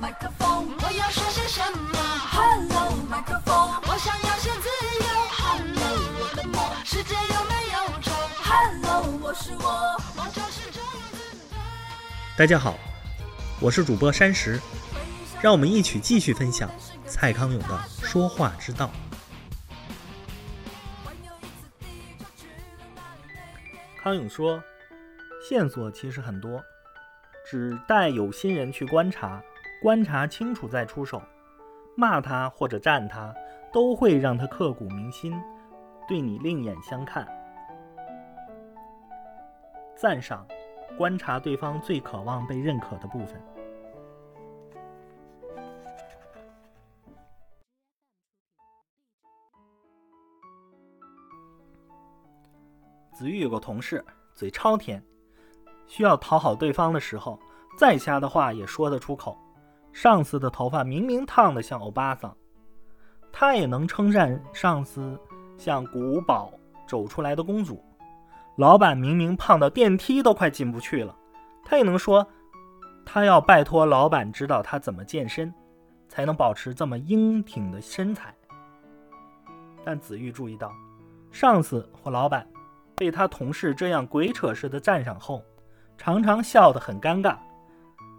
麦克风，我要说些什么？Hello，麦克风，我想要些自由。Hello，我的梦，世界有没有虫？Hello，我是我，我就是这样子。大家好，我是主播山石，让我们一起继续分享蔡康永的说话之道。康永说，线索其实很多。只待有心人去观察，观察清楚再出手。骂他或者赞他，都会让他刻骨铭心，对你另眼相看。赞赏，观察对方最渴望被认可的部分。子玉有个同事，嘴超甜。需要讨好对方的时候，再瞎的话也说得出口。上司的头发明明烫得像欧巴桑，他也能称赞上司像古堡走出来的公主。老板明明胖到电梯都快进不去了，他也能说他要拜托老板指导他怎么健身，才能保持这么英挺的身材。但子玉注意到，上司或老板被他同事这样鬼扯似的赞赏后。常常笑得很尴尬。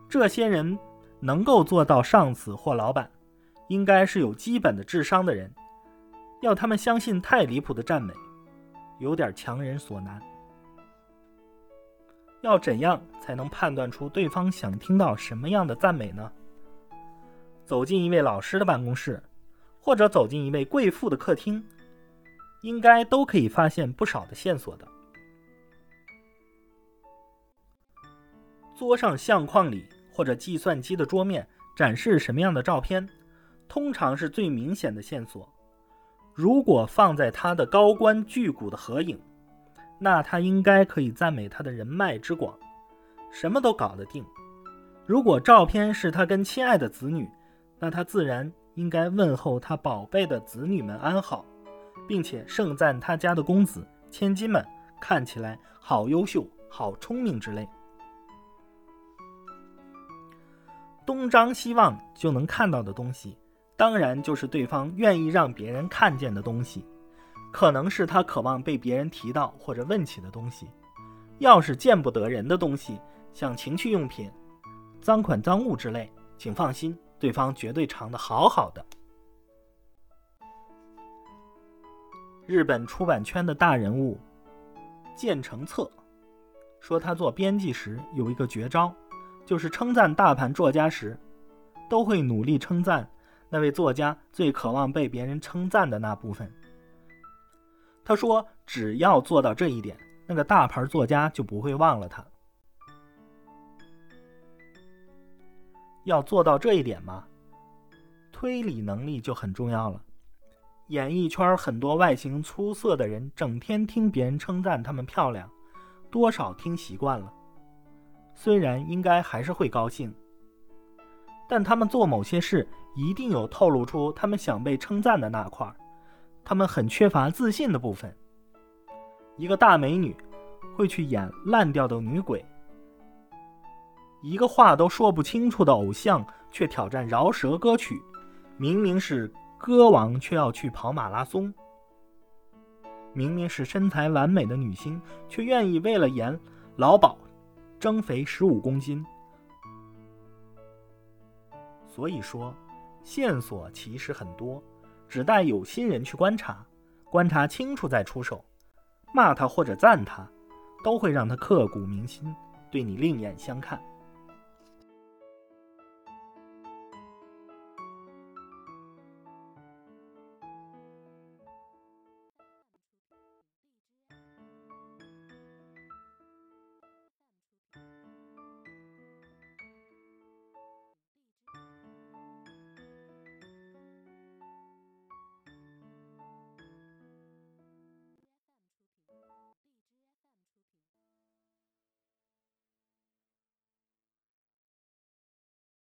这些人能够做到上司或老板，应该是有基本的智商的人。要他们相信太离谱的赞美，有点强人所难。要怎样才能判断出对方想听到什么样的赞美呢？走进一位老师的办公室，或者走进一位贵妇的客厅，应该都可以发现不少的线索的。桌上相框里或者计算机的桌面展示什么样的照片，通常是最明显的线索。如果放在他的高官巨贾的合影，那他应该可以赞美他的人脉之广，什么都搞得定。如果照片是他跟亲爱的子女，那他自然应该问候他宝贝的子女们安好，并且盛赞他家的公子千金们看起来好优秀、好聪明之类。东张西望就能看到的东西，当然就是对方愿意让别人看见的东西，可能是他渴望被别人提到或者问起的东西。要是见不得人的东西，像情趣用品、赃款赃物之类，请放心，对方绝对藏得好好的。日本出版圈的大人物建成策说，他做编辑时有一个绝招。就是称赞大盘作家时，都会努力称赞那位作家最渴望被别人称赞的那部分。他说：“只要做到这一点，那个大牌作家就不会忘了他。要做到这一点嘛？推理能力就很重要了。演艺圈很多外形出色的人，整天听别人称赞他们漂亮，多少听习惯了。”虽然应该还是会高兴，但他们做某些事一定有透露出他们想被称赞的那块儿他们很缺乏自信的部分。一个大美女会去演烂掉的女鬼，一个话都说不清楚的偶像却挑战饶舌歌曲，明明是歌王却要去跑马拉松，明明是身材完美的女星却愿意为了演老鸨。增肥十五公斤，所以说线索其实很多，只待有心人去观察，观察清楚再出手。骂他或者赞他，都会让他刻骨铭心，对你另眼相看。